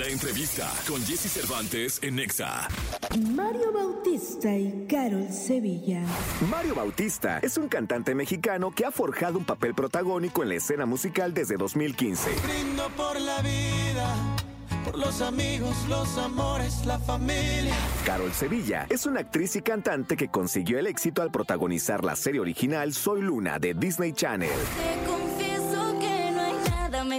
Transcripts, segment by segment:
La entrevista con Jesse Cervantes en Nexa. Mario Bautista y Carol Sevilla. Mario Bautista es un cantante mexicano que ha forjado un papel protagónico en la escena musical desde 2015. Brindo por la vida, por los amigos, los amores, la familia. Carol Sevilla es una actriz y cantante que consiguió el éxito al protagonizar la serie original Soy Luna de Disney Channel.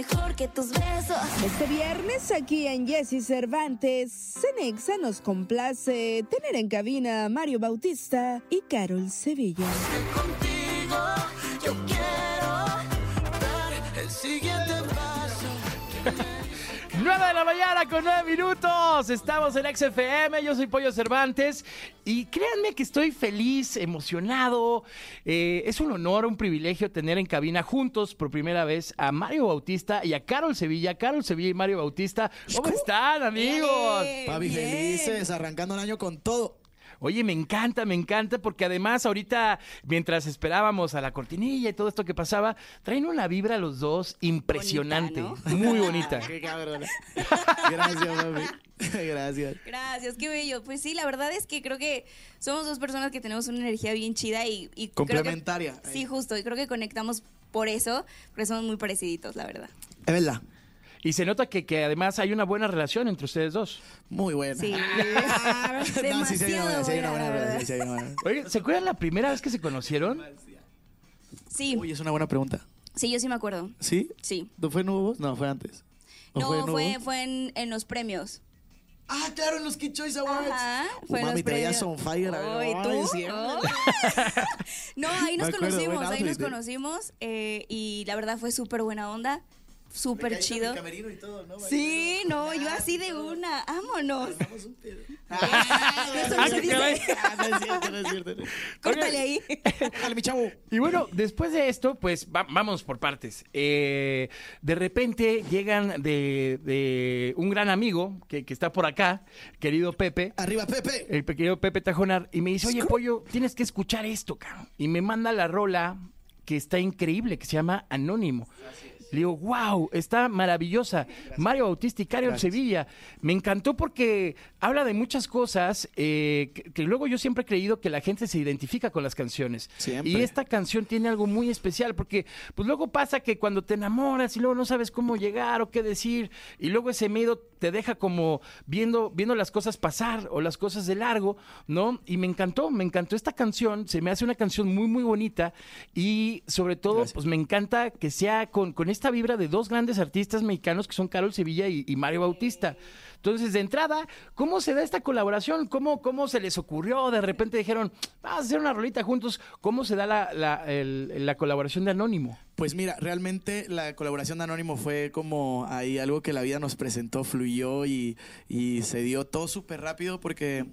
Mejor que tus besos. Este viernes aquí en Jesse Cervantes, Cenexa nos complace tener en cabina a Mario Bautista y Carol Sevilla. Contigo yo quiero dar el siguiente paso. 9 de la mañana con 9 minutos. Estamos en XFM. Yo soy Pollo Cervantes. Y créanme que estoy feliz, emocionado. Eh, es un honor, un privilegio tener en cabina juntos por primera vez a Mario Bautista y a Carol Sevilla. Carol Sevilla y Mario Bautista. ¿Cómo están, amigos? Papi, felices, arrancando el año con todo. Oye, me encanta, me encanta, porque además ahorita, mientras esperábamos a la cortinilla y todo esto que pasaba, traen una vibra los dos impresionante, Bonita, muy bonita. Qué cabrón. Gracias, papi. Gracias. Gracias, qué bello. Pues sí, la verdad es que creo que somos dos personas que tenemos una energía bien chida y, y creo que- Complementaria. sí, justo. Y creo que conectamos por eso, porque somos muy pareciditos, la verdad. Es verdad. Y se nota que, que además hay una buena relación entre ustedes dos. Muy buena. Sí. no, sí, sí, hay una buena, sí, hay una buena, relación, sí, hay una buena. Oye, ¿se acuerdan la primera vez que se conocieron? Sí, Uy, es una buena pregunta. sí, yo sí me acuerdo. ¿Sí? Sí. ¿No fue Nuevo Voz? No, fue antes. ¿O No, fue, Voz? fue en, en los premios. Ah, claro, en los Kid Choice Awards. Ajá, Uh, fue en mami, los te veías premios. on fire. Ay, ¿tú? Ay. No, ahí nos Me acuerdo, conocimos, ahí nos ¿eh? conocimos eh, y la verdad fue súper buena onda, súper chido. camerino y todo, ¿no? Sí, no, yo así de una, vámonos. Ah, Eso no se dice. no es cierto, no es cierto. Córtale ahí. Dale, mi chavo. Y bueno, después de esto, pues va- vamos por partes. Eh, de repente llegan de, de un gran amigo que, que está por acá, querido Pepe. Arriba, Pepe. El pequeño Pepe Tajonar, y me dice, oye, pollo, tienes que escuchar esto, cabrón. Y me manda la rola que está increíble, que se llama Anónimo. Le digo, wow, está maravillosa. Mario Bautista y Carol Sevilla. Me encantó porque habla de muchas cosas eh, que, que luego yo siempre he creído que la gente se identifica con las canciones. Siempre. Y esta canción tiene algo muy especial porque pues luego pasa que cuando te enamoras y luego no sabes cómo llegar o qué decir y luego ese miedo te deja como viendo viendo las cosas pasar o las cosas de largo, ¿no? Y me encantó, me encantó esta canción, se me hace una canción muy muy bonita y sobre todo Gracias. pues me encanta que sea con, con esta vibra de dos grandes artistas mexicanos que son Carol Sevilla y, y Mario Bautista. Entonces, de entrada, ¿cómo se da esta colaboración? ¿Cómo, ¿Cómo se les ocurrió? De repente dijeron, vamos a hacer una rolita juntos. ¿Cómo se da la, la, colaboración de Anónimo? Pues mira, realmente la colaboración de Anónimo fue como ahí algo que la vida nos presentó, fluyó y, y se dio todo súper rápido porque,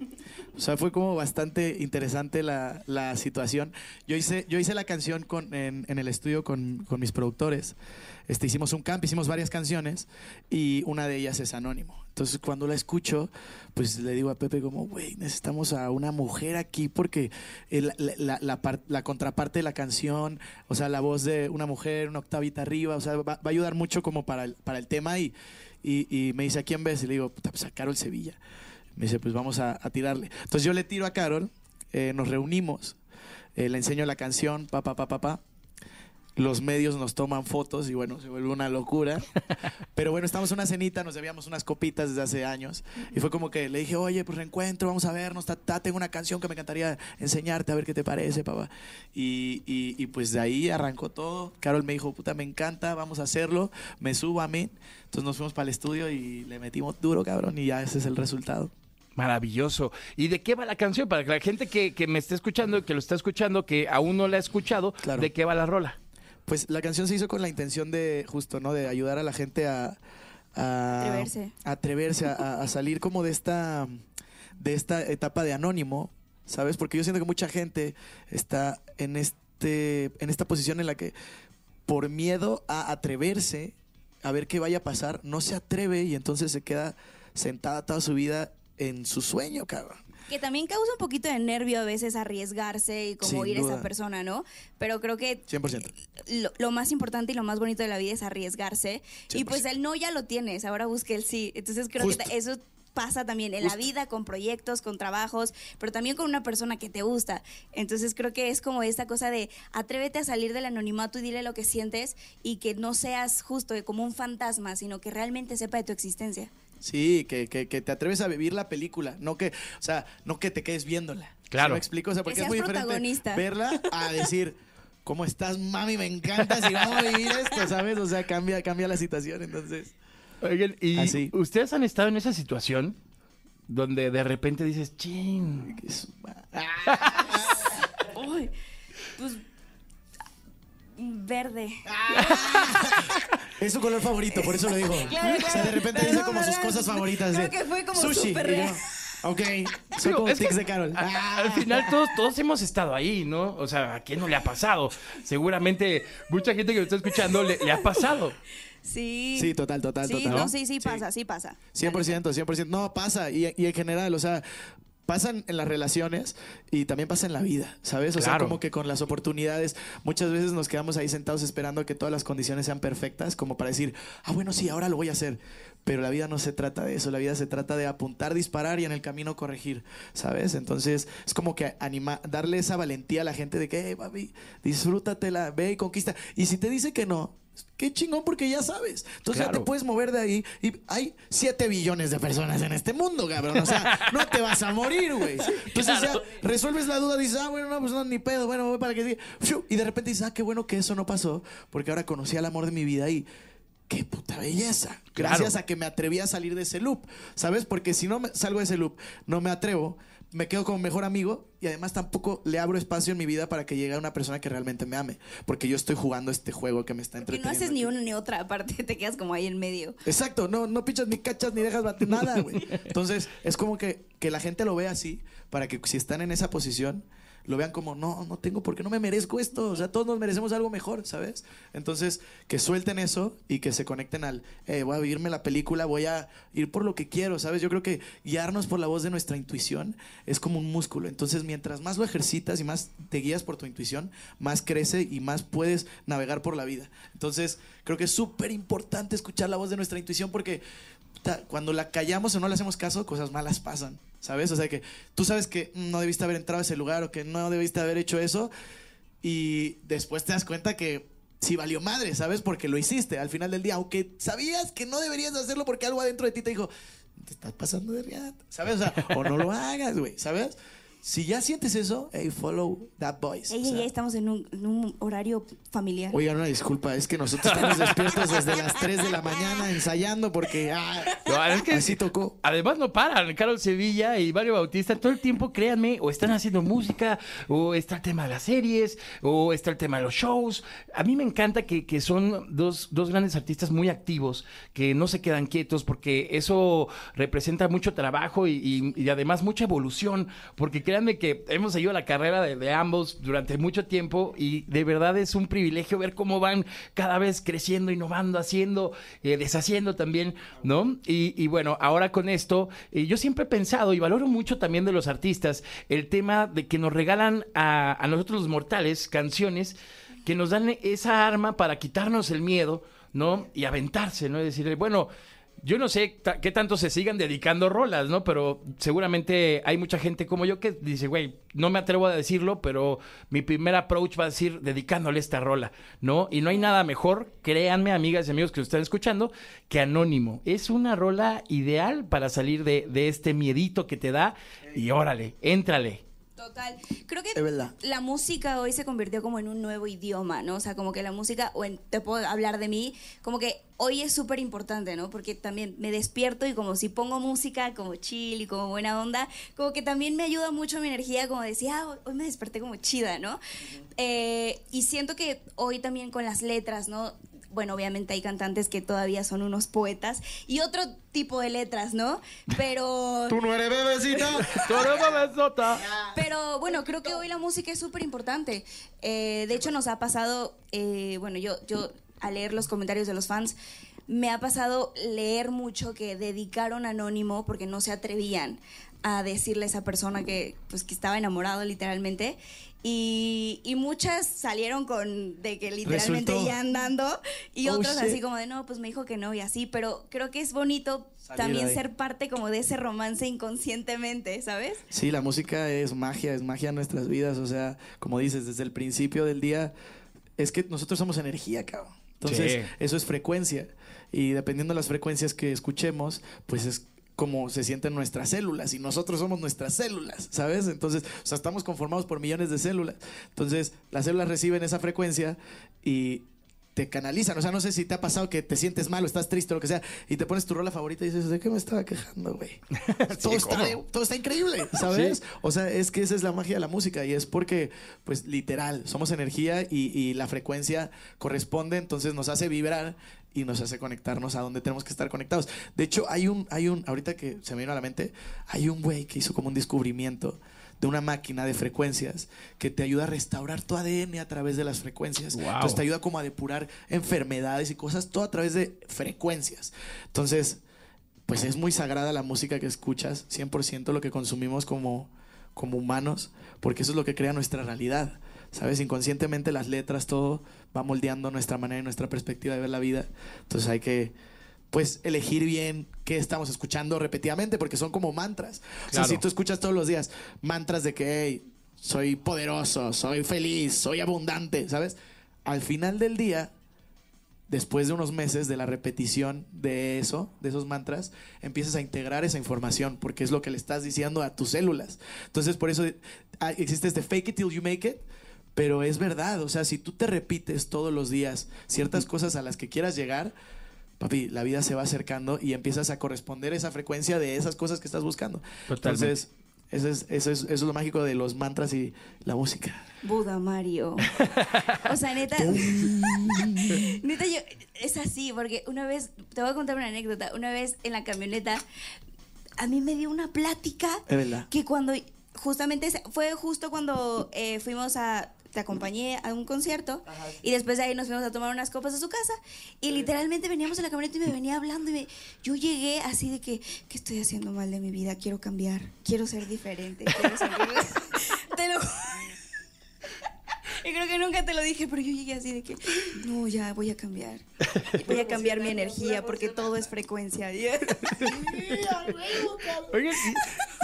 o sea, fue como bastante interesante la, la situación. Yo hice, yo hice la canción con, en, en el estudio con, con mis productores. Este, hicimos un camp, hicimos varias canciones y una de ellas es Anónimo. Entonces cuando la escucho, pues le digo a Pepe como, güey, necesitamos a una mujer aquí porque la, la- la par- la contraparte de la canción, o sea, la voz de una mujer, una octavita arriba, o sea, va, a ayudar mucho como para el, tema y, me dice, ¿a quién ves? Y le digo, puta, pues a Carol Sevilla. Me dice, pues vamos a, a tirarle. Entonces yo le tiro a Carol, eh, nos reunimos, eh, le enseño la canción, pa, pa, pa, pa, pa. Los medios nos toman fotos y bueno, se vuelve una locura. Pero bueno, estamos en una cenita, nos debíamos unas copitas desde hace años. Y fue como que le dije, oye, pues reencuentro, vamos a vernos, ta, ta, tengo una canción que me encantaría enseñarte, a ver qué te parece, papá. Y, y- y, pues de ahí arrancó todo. Carol me dijo, puta, me encanta, vamos a hacerlo. Me subo a mí. Entonces nos fuimos para el estudio y le metimos duro, cabrón, y ya ese es el resultado. Maravilloso. ¿Y de qué va la canción? Para que la gente que, que me esté escuchando, que lo está escuchando, que aún no la ha escuchado, Claro. ¿de qué va la rola? Pues la canción se hizo con la intención de, justo, ¿no? De ayudar a la gente a... a Atreverse. a atreverse a, a- a salir como de esta, de esta etapa de anónimo, ¿sabes? Porque yo siento que mucha gente está en, este, en esta posición en la que por miedo a atreverse a ver qué vaya a pasar, no se atreve y entonces se queda sentada toda su vida en su sueño, cabrón. Que también causa un poquito de nervio a veces arriesgarse y como Sin ir a esa persona, ¿no? Pero creo que 100%. lo, lo más importante y lo más bonito de la vida es arriesgarse. Y 100%. pues el no ya lo tienes, ahora busca el sí. Entonces creo Justo. que eso pasa también en la vida, con proyectos, con trabajos, pero también con una persona que te gusta. Entonces creo que es como esta cosa de atrévete a salir del anonimato y dile lo que sientes y que no seas justo como un fantasma, sino que realmente sepa de tu existencia. Sí, que, que, que te atreves a vivir la película, no que, o sea, no que te quedes viéndola. Claro. ¿Sí me explico? O sea, porque Que es muy diferente verla a decir, ¿cómo estás, mami? Me encanta, si vamos a vivir esto, ¿sabes? O sea, cambia, cambia la situación, entonces. Oigan, ¿y Así. ustedes han estado en esa situación donde de repente dices, chin, que es- Uy, pues verde. Es su color favorito, por eso lo digo. Claro, O sea, claro. de repente Perdón, dice como sus cosas favoritas. Creo de que fue como sushi. súper real. Ok, soy Digo, como es que tics de Carol. a- Ah. Al final todos, todos hemos estado ahí, ¿no? O sea, ¿a quién no le ha pasado? Seguramente mucha gente que lo está escuchando le, le ha pasado. Sí. Sí, total, total, Sí, total. no, sí, sí pasa, sí pasa. 100%, 100%. No, pasa. Y, y en general, o sea, pasan en las relaciones y también pasa en la vida, ¿sabes? O sea, como que con las oportunidades, muchas veces nos quedamos ahí sentados esperando que todas las condiciones sean perfectas, como para decir, ah, bueno, sí, ahora lo voy a hacer. Pero la vida no se trata de eso, la vida se trata de apuntar, disparar y en el camino corregir, ¿sabes? Entonces es como que anima, darle esa valentía a la gente de que, hey, papi, disfrútatela, ve y conquista. Y si te dice que no, qué chingón porque ya sabes. Entonces ya Claro. te puedes mover de ahí y hay 7 billones de personas en este mundo, cabrón. O sea, no te vas a morir, güey. Entonces ya resuelves la duda, dices, ah, bueno, no, pues no, ni pedo, bueno, voy para que Y de repente dices, ah, qué bueno que eso no pasó, porque ahora conocí al amor de mi vida y qué puta belleza. Gracias Claro. a que me atreví a salir de ese loop, ¿sabes? Porque si no me- salgo de ese loop, no me atrevo, me quedo como mejor amigo y además tampoco le abro espacio en mi vida para que llegue una persona que realmente me ame, porque yo estoy jugando este juego que me está Que no entreteniendo. haces ni una ni otra, aparte te quedas como ahí en medio. Exacto, no, no pichas ni cachas ni dejas bater nada, güey. Entonces, es como que, que la gente lo vea así, para que si están en esa posición, lo vean como, no, no tengo, porque no me merezco esto? O sea, todos nos merecemos algo mejor, ¿sabes? Entonces, que suelten eso y que se conecten al, eh, voy a vivirme la película, voy a ir por lo que quiero, ¿sabes? Yo creo que guiarnos por la voz de nuestra intuición es como un músculo. Entonces, mientras más lo ejercitas y más te guías por tu intuición, más crece y más puedes navegar por la vida. Entonces, creo que es súper importante escuchar la voz de nuestra intuición porque cuando la callamos o no le hacemos caso, cosas malas pasan, ¿sabes? O sea que tú sabes que no debiste haber entrado a ese lugar o que no debiste haber hecho eso y después te das cuenta que sí valió madre, ¿sabes? Porque lo hiciste al final del día, aunque sabías que no deberías de hacerlo porque algo adentro de ti te dijo, te estás pasando de riata, ¿sabes? O sea, o no lo hagas, güey, ¿sabes? Si ya sientes eso, hey, follow that voice. Ey, O ey, sea, ey, estamos en un, en un horario familiar. Oigan, una disculpa, es que nosotros estamos despiertos desde las 3 de la mañana ensayando porque ah, No, es que- así tocó. Además no paran, Carol Sevilla y Mario Bautista todo el tiempo, créanme, o están haciendo música, o está el tema de las series, o está el tema de los shows. A mí me encanta que, que son dos, dos grandes artistas muy activos, que no se quedan quietos, porque eso representa mucho trabajo y, y- y además mucha evolución, porque créanme que hemos seguido la carrera de, ambos durante mucho tiempo y de verdad es un privilegio ver cómo van cada vez creciendo, innovando, haciendo, eh, deshaciendo también, ¿no? Y, y bueno, ahora con esto, eh, yo siempre he pensado y valoro mucho también de los artistas el tema de que nos regalan a, a nosotros los mortales canciones que nos dan esa arma para quitarnos el miedo, ¿no? Y aventarse, ¿no? Es decir, bueno, yo no sé qué tanto se sigan dedicando rolas, ¿no? Pero seguramente hay mucha gente como yo que dice, güey, no me atrevo a decirlo, pero mi primer approach va a decir dedicándole esta rola, ¿no? Y no hay nada mejor, créanme, amigas y amigos que están escuchando, que Anónimo. Es una rola ideal para salir de, de este miedito que te da y órale, éntrale. Total. Creo que Es verdad. la música hoy se convirtió como en un nuevo idioma, ¿no? O sea, como que la música, o en, te puedo hablar de mí, como que hoy es súper importante, ¿no? Porque también me despierto y como si pongo música como chill y como buena onda, como que también me ayuda mucho mi energía, como decía, ah, hoy me desperté como chida, ¿no? Eh, y siento que hoy también con las letras, ¿no? Bueno, obviamente hay cantantes que todavía son unos poetas y otro tipo de letras, ¿no? Pero... no eres bebecita. Pero bueno, creo que hoy la música es súper importante. Eh, de hecho, nos ha pasado, eh, bueno, yo, yo al leer los comentarios de los fans, me ha pasado leer mucho que dedicaron anónimo porque no se atrevían a decirle a esa persona que, pues, que estaba enamorado literalmente. Y, y muchas salieron con de que literalmente Resultó. ya andando y Oh, otros shit. así como de no, pues me dijo que no y así, pero creo que es bonito Salir también ahí. ser parte como de ese romance inconscientemente, ¿sabes? Sí, la música es magia, es magia en nuestras vidas. O sea, como dices, desde el principio del día, es que nosotros somos energía, cabrón. Entonces, Sí. eso es frecuencia. Y dependiendo de las frecuencias que escuchemos, pues es como se sienten nuestras células y nosotros somos nuestras células, ¿sabes? Entonces, o sea, estamos conformados por millones de células. Entonces, las células reciben esa frecuencia y te canalizan. O sea, no sé si te ha pasado que te sientes mal o estás triste o lo que sea y te pones tu rola favorita y dices, ¿de qué me estaba quejando, güey? todo, está, todo está increíble, ¿sabes? Sí. O sea, es que esa es la magia de la música y es porque, pues, literal, somos energía y, y la frecuencia corresponde, entonces nos hace vibrar y nos hace conectarnos a donde tenemos que estar conectados. De hecho, hay un, hay un, ahorita que se me vino a la mente, hay un güey que hizo como un descubrimiento de una máquina de frecuencias que te ayuda a restaurar tu ADN a través de las frecuencias. Wow. Entonces te ayuda como a depurar enfermedades y cosas, todo a través de frecuencias. Entonces, pues es muy sagrada la música que escuchas, 100% lo que consumimos como, como humanos, porque eso es lo que crea nuestra realidad. ¿Sabes? Inconscientemente las letras, todo va moldeando nuestra manera y nuestra perspectiva de ver la vida. Entonces hay que, pues, elegir bien qué estamos escuchando repetidamente, porque son como mantras. O sea, si tú escuchas todos los días mantras de que, hey, soy poderoso, soy feliz, soy abundante, ¿sabes? Al final del día, después de unos meses de la repetición de eso, de esos mantras, empiezas a integrar esa información porque es lo que le estás diciendo a tus células. Entonces, por eso ah, existe este fake it till you make it, pero es verdad, o sea, si tú te repites todos los días ciertas cosas a las que quieras llegar, papi, la vida se va acercando y empiezas a corresponder esa frecuencia de esas cosas que estás buscando. Totalmente. Entonces, eso es, eso, es, eso es lo mágico de los mantras y la música. Buda Mario. O sea, neta. neta, yo. Es así, porque una vez. Te voy a contar una anécdota. Una vez en la camioneta. A mí me dio una plática. Es verdad. Que cuando. Justamente fue justo cuando eh, fuimos a. Te acompañé a un concierto y después de ahí nos fuimos a tomar unas copas a su casa y literalmente veníamos en la camioneta y me venía hablando y me, yo llegué así de que, ¿qué estoy haciendo mal de mi vida? Quiero cambiar, quiero ser diferente, quiero ser Te lo y creo que nunca te lo dije, pero yo llegué así de que, no, ya voy a cambiar. Voy a cambiar mi energía porque todo es frecuencia. Oigan,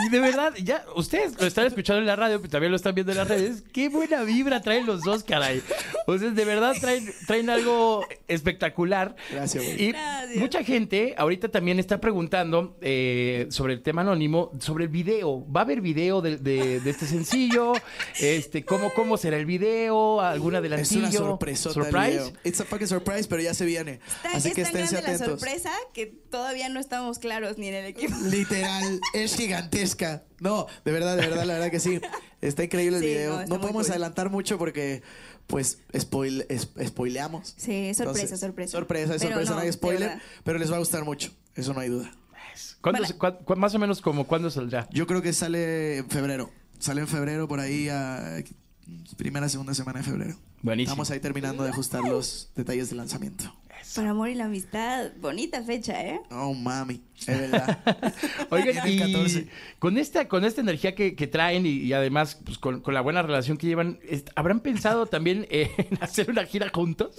y, de verdad, ya, ustedes lo están escuchando en la radio, pero también lo están viendo en las redes. Qué buena vibra traen los dos, caray. O sea, de verdad traen, traen algo espectacular. Gracias, güey. Y Gracias. mucha gente ahorita también está preguntando eh, sobre el tema anónimo, sobre el video. ¿Va a haber video de, de- de este sencillo? Este, ¿cómo, ¿Cómo será el video? ¿Algún Es adelantillo? una sorpresa. ¿Surprise? It's a fucking surprise, pero ya se viene. Tan- Así que es tan esténse grande la atentos. sorpresa que todavía no estamos claros ni en el equipo. Literal, es No, de verdad, de verdad, la verdad que sí. Está increíble el Sí, video. no, No, está muy podemos cool. adelantar mucho porque, pues, spoil, es- spoileamos. Sí, sorpresa, Entonces, sorpresa. Sorpresa, es Pero sorpresa, no, no, hay de spoiler, verdad. pero les va a gustar mucho. Eso no hay duda. ¿Cuándo se- más o menos como cuándo saldrá? Yo creo que sale en febrero. Sale en febrero por ahí a primera, segunda semana de febrero. Buenísimo. Estamos ahí terminando de ajustar los detalles del lanzamiento. Para amor y la amistad, bonita fecha, ¿eh? Oh, mami, es verdad. Oigan, y 14. con esta, con esta energía que, que traen y, y además pues, con, con la buena relación que llevan, ¿habrán pensado también en hacer una gira juntos?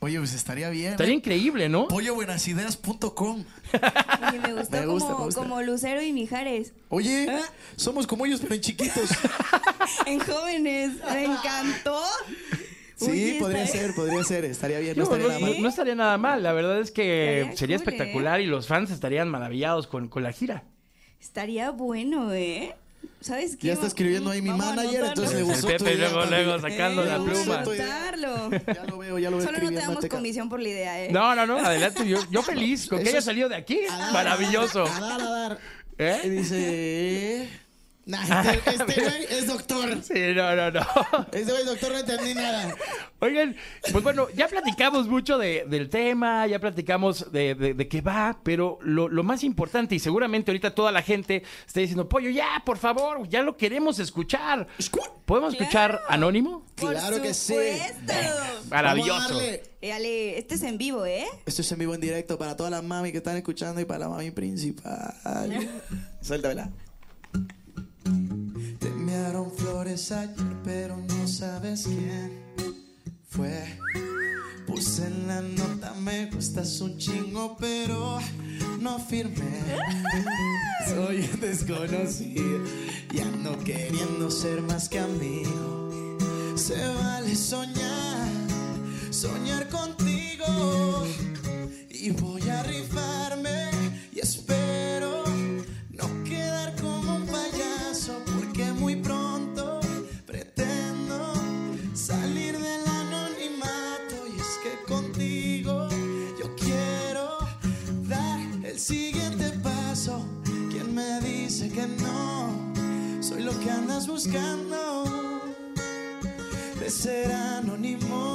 Oye, pues estaría bien. Estaría ¿eh? increíble, ¿no? Pollobuenasideas.com. Oye, me gustó Me gusta, como, me gusta. como Lucero y Mijares. Oye, somos como ellos, pero en chiquitos. En jóvenes, me encantó. Sí, podría ser, podría ser. Estaría bien, no No, estaría no- nada mal. no estaría nada mal. La verdad es que Estaría sería cool, ¿eh? espectacular y los fans estarían maravillados con, con la gira. Estaría bueno, ¿eh? ¿Sabes qué? Ya está escribiendo ahí mi Vamos a manager, anotarlo. entonces le El gustó tu Pepe luego, luego sacando la vamos a pluma. anotarlo. Ya lo veo, ya lo veo Solo no te escribiendo. damos comisión por la idea, ¿eh? No, no, no, adelante. Yo, yo feliz con que Eso haya es- salido de aquí. A dar, Maravilloso. A dar, a dar. Y ¿Eh? dice... Nah, este, este güey es doctor. Sí, no, no, no. Este güey es doctor, no entendí nada. Oigan, pues bueno, ya platicamos mucho de- del tema, ya platicamos de, de- de qué va, pero lo, lo más importante, y seguramente ahorita toda la gente está diciendo, pollo, ya, por favor, ya lo queremos escuchar. ¿Podemos escuchar Anónimo? Por Claro que sí. Maravilloso. Eh, Ale, este es en vivo, ¿eh? Esto es en vivo en directo para todas las mami que están escuchando y para la mami principal. Suéltamela. Flores ayer, pero no sabes quién fue. Puse en la nota, me gustas un chingo, pero no firmé. Soy un desconocido, ya no queriendo ser más que amigo. Se vale soñar, soñar contigo. Y voy a rifarme buscando de ser anónimos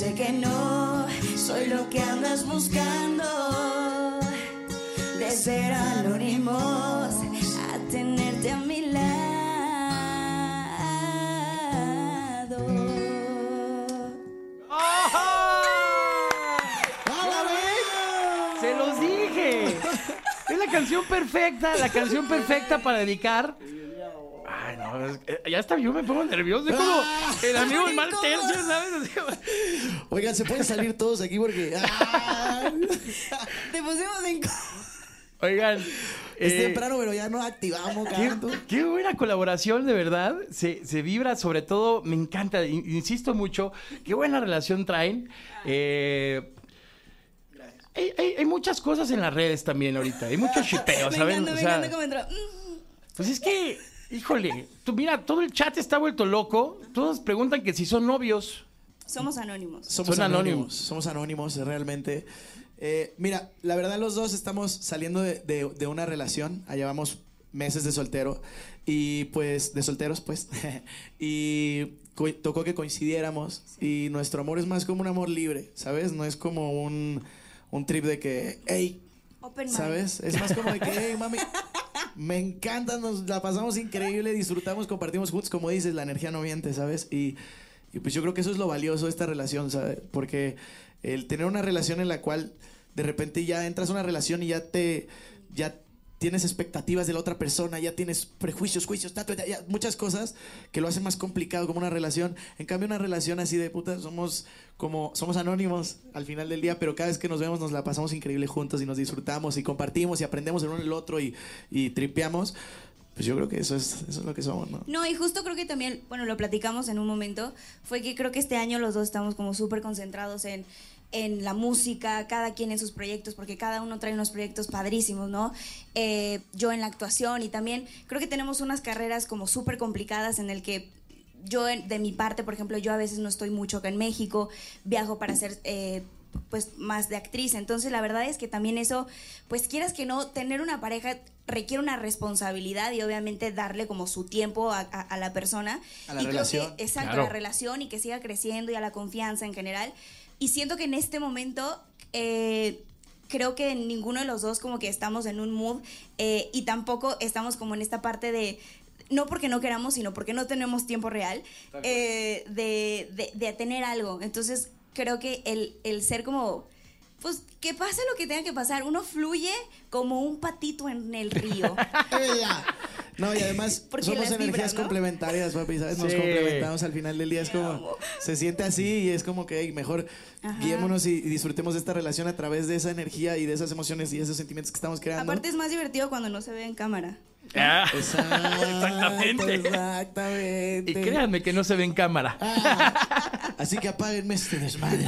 dice que no? Soy lo que andas buscando. De ser anónimos a tenerte a mi lado. ¡Se los dije! Es la canción perfecta, la canción perfecta para dedicar. Ay, no, es- eh, ya hasta yo me pongo nervioso. Es como el amigo del mal tercio, ¿sabes? Así- Oigan, se pueden salir todos aquí porque. ¡ah! Te pusimos en. Oigan. Es eh, temprano, pero ya no activamos Qué, canto. qué buena colaboración, de verdad. Se, se vibra, sobre todo, me encanta, in- insisto mucho, qué buena relación traen. Eh, hay, hay- hay muchas cosas en las redes también ahorita, hay mucho shipeo, Me ¿saben? encanta, O me sea, encanta cómo entró. Pues es que, híjole, tú mira, todo el chat está vuelto loco, todos preguntan que si son novios. Somos anónimos. Somos Son anónimos. anónimos. Somos anónimos, realmente. Eh, mira, la verdad, los dos estamos saliendo de, de- de una relación. Ah, Llevamos meses de soltero. Y pues, de solteros, pues. y tocó que coincidiéramos. Y nuestro amor es más como un amor libre, ¿sabes? No es como un, un trip de que, hey, Open mind. ¿Sabes? Es más como de que, hey, mami, me encanta, nos la pasamos increíble, disfrutamos, compartimos juntos, como dices, la energía no miente, ¿sabes? Y, y pues yo creo que eso es lo valioso de esta relación, ¿sabes? Porque el tener una relación en la cual de repente ya entras a una relación y ya te, ya tienes expectativas de la otra persona, ya tienes prejuicios, juicios, ta, ta, ta, ya, muchas cosas que lo hacen más complicado como una relación. En cambio, una relación así de puta, somos como, somos anónimos al final del día, pero cada vez que nos vemos nos la pasamos increíble juntos y nos disfrutamos y compartimos y aprendemos el uno el otro y, y tripeamos. Pues yo creo que eso es, eso es lo que somos, ¿no? No, y justo creo que también, bueno, lo platicamos en un momento, fue que creo que este año los dos estamos como súper concentrados en, en la música, cada quien en sus proyectos, porque cada uno trae unos proyectos padrísimos, ¿no? Eh, yo en la actuación y también creo que tenemos unas carreras como súper complicadas en el que yo de mi parte, por ejemplo, yo a veces no estoy mucho acá en México, viajo para hacer eh, pues más de actriz, entonces la verdad es que también eso, pues quieras que no, tener una pareja requiere una responsabilidad y obviamente darle como su tiempo a, a- a la persona. A la y creo relación. que, exacto, Claro. a la relación y que siga creciendo y a la confianza en general. Y siento que en este momento... eh, creo que ninguno de los dos como que estamos en un mood eh, y tampoco estamos como en esta parte de no porque no queramos sino porque no tenemos tiempo real eh, de, de- de tener algo. Entonces creo que el, el ser como Pues que pase lo que tenga que pasar. Uno fluye como un patito en el río. No, y además Porque somos energías complementarias, papi, ¿sabes? Nos Sí. complementamos al final del día. Es como, se siente así y es como que hey, mejor Ajá. guiémonos y, y disfrutemos de esta relación a través de esa energía y de esas emociones y esos sentimientos que estamos creando. Aparte es más divertido cuando no se ve en cámara. Ah, Exacto, Exactamente. Exactamente. y créanme que no se ve en cámara. Ah, así que apáguenme este desmadre.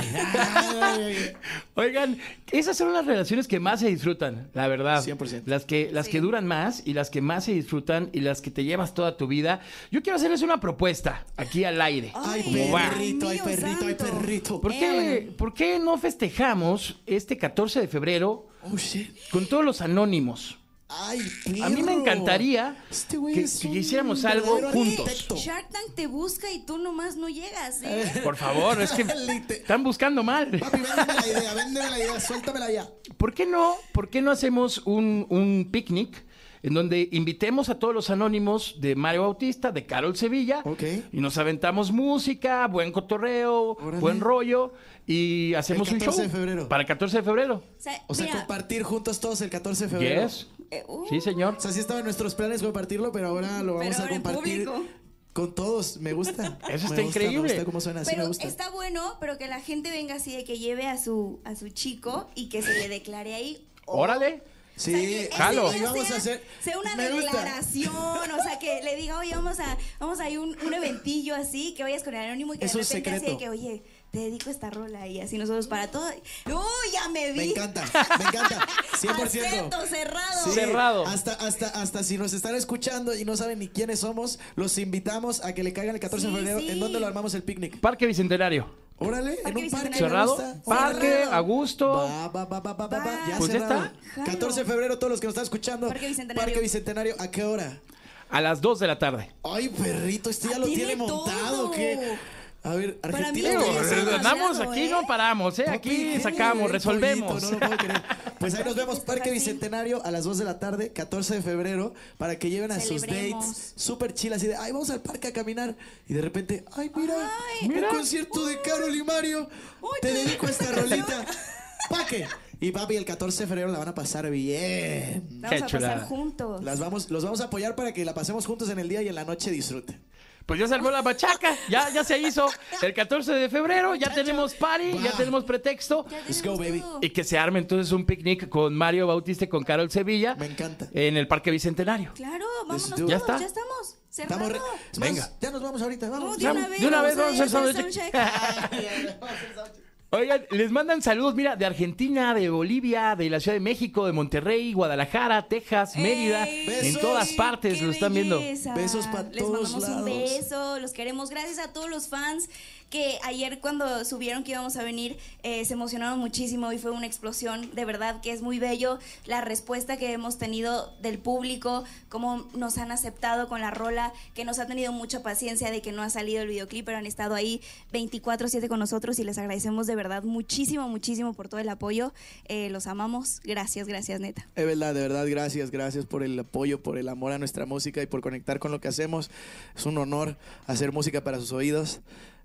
Ay, Oigan, esas son las relaciones que más se disfrutan, la verdad. 100%. Las que, las Sí. que duran más y las que más se disfrutan y las que te llevas toda tu vida. Yo quiero hacerles una propuesta aquí al aire. Ay, va? perrito, ay, perrito, ay, perrito. ¿Por qué, por qué no festejamos este 14 de febrero Oh, shit. con todos los anónimos? Ay, A mí me encantaría Este que, es que hiciéramos algo juntos. arquitecto. Shark Tank te busca y tú nomás no llegas, ¿eh? Por favor, es que están buscando mal. Papi, véndeme la idea, véndeme la idea, suéltamela ya. ¿Por qué no, por qué no hacemos un, un picnic en donde invitemos a todos los anónimos de Mario Bautista, de Carol Sevilla, Ok. y nos aventamos música, buen cotorreo, Órale. buen rollo, y hacemos El un 14 show de febrero. para el 14 de febrero. O sea, O sea, mira, compartir juntos todos el 14 de febrero. Yes. eh, uh, Sí, señor. O sea, sí estaba en nuestros planes compartirlo, pero ahora lo vamos Pero a compartir público. con todos. Me gusta. Eso Me está gusta, increíble. Me gusta cómo suena, me pero gusta. está bueno, pero que la gente venga así de que lleve a su a su chico y que se le declare ahí. o- Órale. Sí, O sea, jalo. vamos sea, a hacer. sea una me gusta. declaración, o sea, que le diga, oye, vamos a, vamos a ir un, un eventillo así, que vayas con el anónimo y que Es de un repente así de secreto. que, oye, te dedico esta rola y así nosotros para todo. ¡Uy, ya me vi! Me encanta, me encanta. 100%. Acento cerrado. Sí, Cerrado. Hasta, hasta, hasta si nos están escuchando y no saben ni quiénes somos, los invitamos a que le caigan el 14 de Sí, febrero. sí. ¿En dónde lo armamos el picnic? Parque Bicentenario. Órale, en un parque. Cerrado. Parque, a gusto. Va, va, va, va, va, va, va. Ya Pues ya cerrado. está. Jalo. 14 de febrero, todos los que nos están escuchando. Parque Bicentenario. Parque Bicentenario, ¿a qué hora? A las 2 de la tarde. Ay, perrito, este ya Ah, lo tiene tiene montado, todo. ¿qué? A ver, Para Argentina. andamos aquí, ¿eh? no paramos, ¿eh? Aquí sacamos, resolvemos. pollito, no lo puedo creer. Pues ahí nos vemos, Parque. Bicentenario a las 2 de la tarde, 14 de febrero, para que lleven a sus dates súper chill, así de, ay, vamos al parque a caminar. Y de repente, ay, mira, Ay. un Mira. concierto de Carol y Mario. Te dedico esta rolita. Paque. Y papi, el 14 de febrero la van a pasar bien. Vamos Qué a pasar juntos. Las vamos, los vamos a apoyar para que la pasemos juntos en el día y en la noche disfruten. Pues ya salvó la machaca, ya, ya se hizo. El 14 de febrero ya tenemos party, ya tenemos pretexto. Let's go, baby. Y que se arme entonces un picnic con Mario Bautista y con Carol Sevilla. Me encanta. En el Parque Bicentenario. Claro, vámonos do todos. Ya está. ya estamos. Estamos re- Venga. Ya nos vamos ahorita, vamos. No, de una Vamos, vez. de una vez a vamos a hacer. Oigan, les mandan saludos, mira, de Argentina, de Bolivia, de la Ciudad de México, de Monterrey, Guadalajara, Texas, Mérida, en todas partes ¡Qué lo están viendo. Besos pa' Les todos mandamos un beso, los queremos. Gracias a todos los fans que ayer cuando subieron que íbamos a venir eh, se emocionaron muchísimo y fue una explosión. De verdad que es muy bello la respuesta que hemos tenido del público, cómo nos han aceptado con la rola, que nos ha tenido mucha paciencia de que no ha salido el videoclip, pero han estado ahí 24/7 con nosotros y les agradecemos de verdad muchísimo, muchísimo por todo el apoyo. Eh, los amamos. Gracias, gracias, neta. Es verdad, de verdad, gracias, gracias por el apoyo, por el amor a nuestra música y por conectar con lo que hacemos. Es un honor hacer música para sus oídos.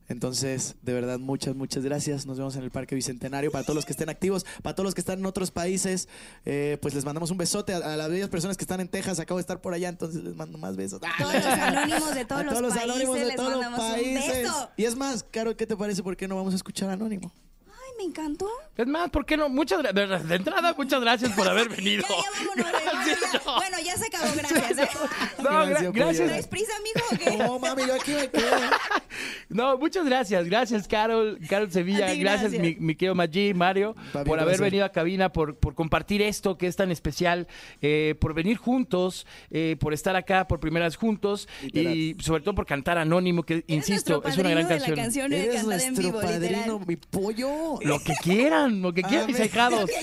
Entonces, de verdad, muchas, muchas gracias. Nos vemos en el Parque Bicentenario. Para todos los que estén activos, para todos los que están en otros países, eh, pues les mandamos un besote a, a las bellas personas que están en Texas. Acabo de estar por allá, entonces les mando más besos. Todos los anónimos de todos A los países, anónimos de les todos los países. beso. Y es más, Caro, ¿qué te parece? ¿Por qué no vamos a escuchar Anónimo? Me encantó. Es más, ¿por qué no? Muchas gra- de, entrada, muchas gracias por haber venido. Ya, ya vámonos. no. Bueno, ya se acabó, gracias. ¿eh? No, gra- Gracias, gracias. ¿Traes prisa, mijo, o qué? No, mami, yo aquí me quedo. No, muchas gracias. Gracias, Carol, Carol Sevilla. Ti, gracias, gracias. mi, mi querido Maggi, Mario, Papi, por haber venido a cabina, por, por compartir esto que es tan especial, eh, por venir juntos, eh, por estar acá por primera vez juntos y sobre todo por cantar Anónimo, que, insisto, es una gran canción. la canción Eres cantar en nuestro vivo, padrino, literal. mi pollo. Lo que quieran, lo que quieran, mis Amén. ahijados.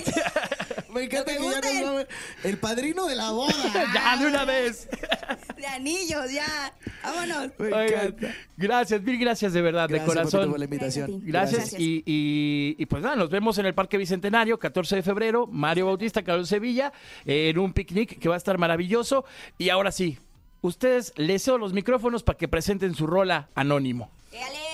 Me encanta que que ya nos El padrino de la boda. ya, de una vez. De anillos, ya. Vámonos. Me encanta. gracias, mil gracias de verdad, Gracias, de corazón. papito, por la invitación. Gracias. Y, y- y pues nada, nos vemos en el Parque Bicentenario, 14 de febrero, Mario Bautista, Carlos Sevilla, eh, en un picnic que va a estar maravilloso. Y ahora sí, ustedes les cedo los micrófonos para que presenten su rola anónimo. Éale.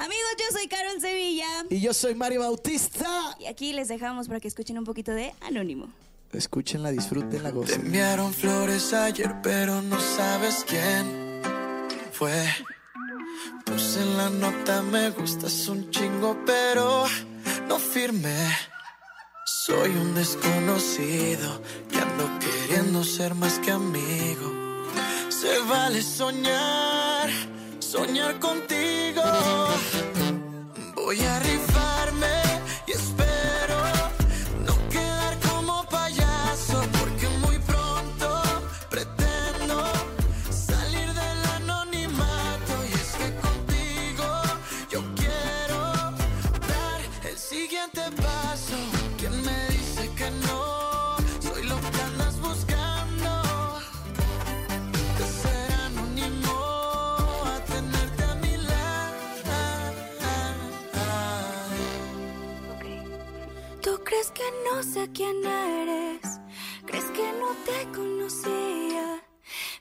Amigos, yo soy Carol Sevilla. Y yo soy Mario Bautista. Y aquí les dejamos para que escuchen un poquito de Anónimo. Escúchenla, disfrútenla, Te gocen. enviaron flores ayer, pero no sabes quién fue. Puse en la nota, me gustas un chingo, pero no firmé. Soy un desconocido y ando queriendo ser más que amigo. Se vale soñar, soñar contigo. Voy a rifarme no sé quién eres, crees que no te conocía,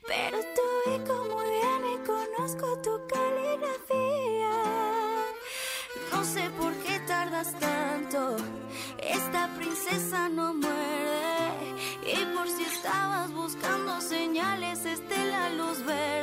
pero te ubico muy bien y conozco tu caligrafía. No sé por qué tardas tanto, esta princesa no muerde, y por si estabas buscando señales, esta es la luz verde.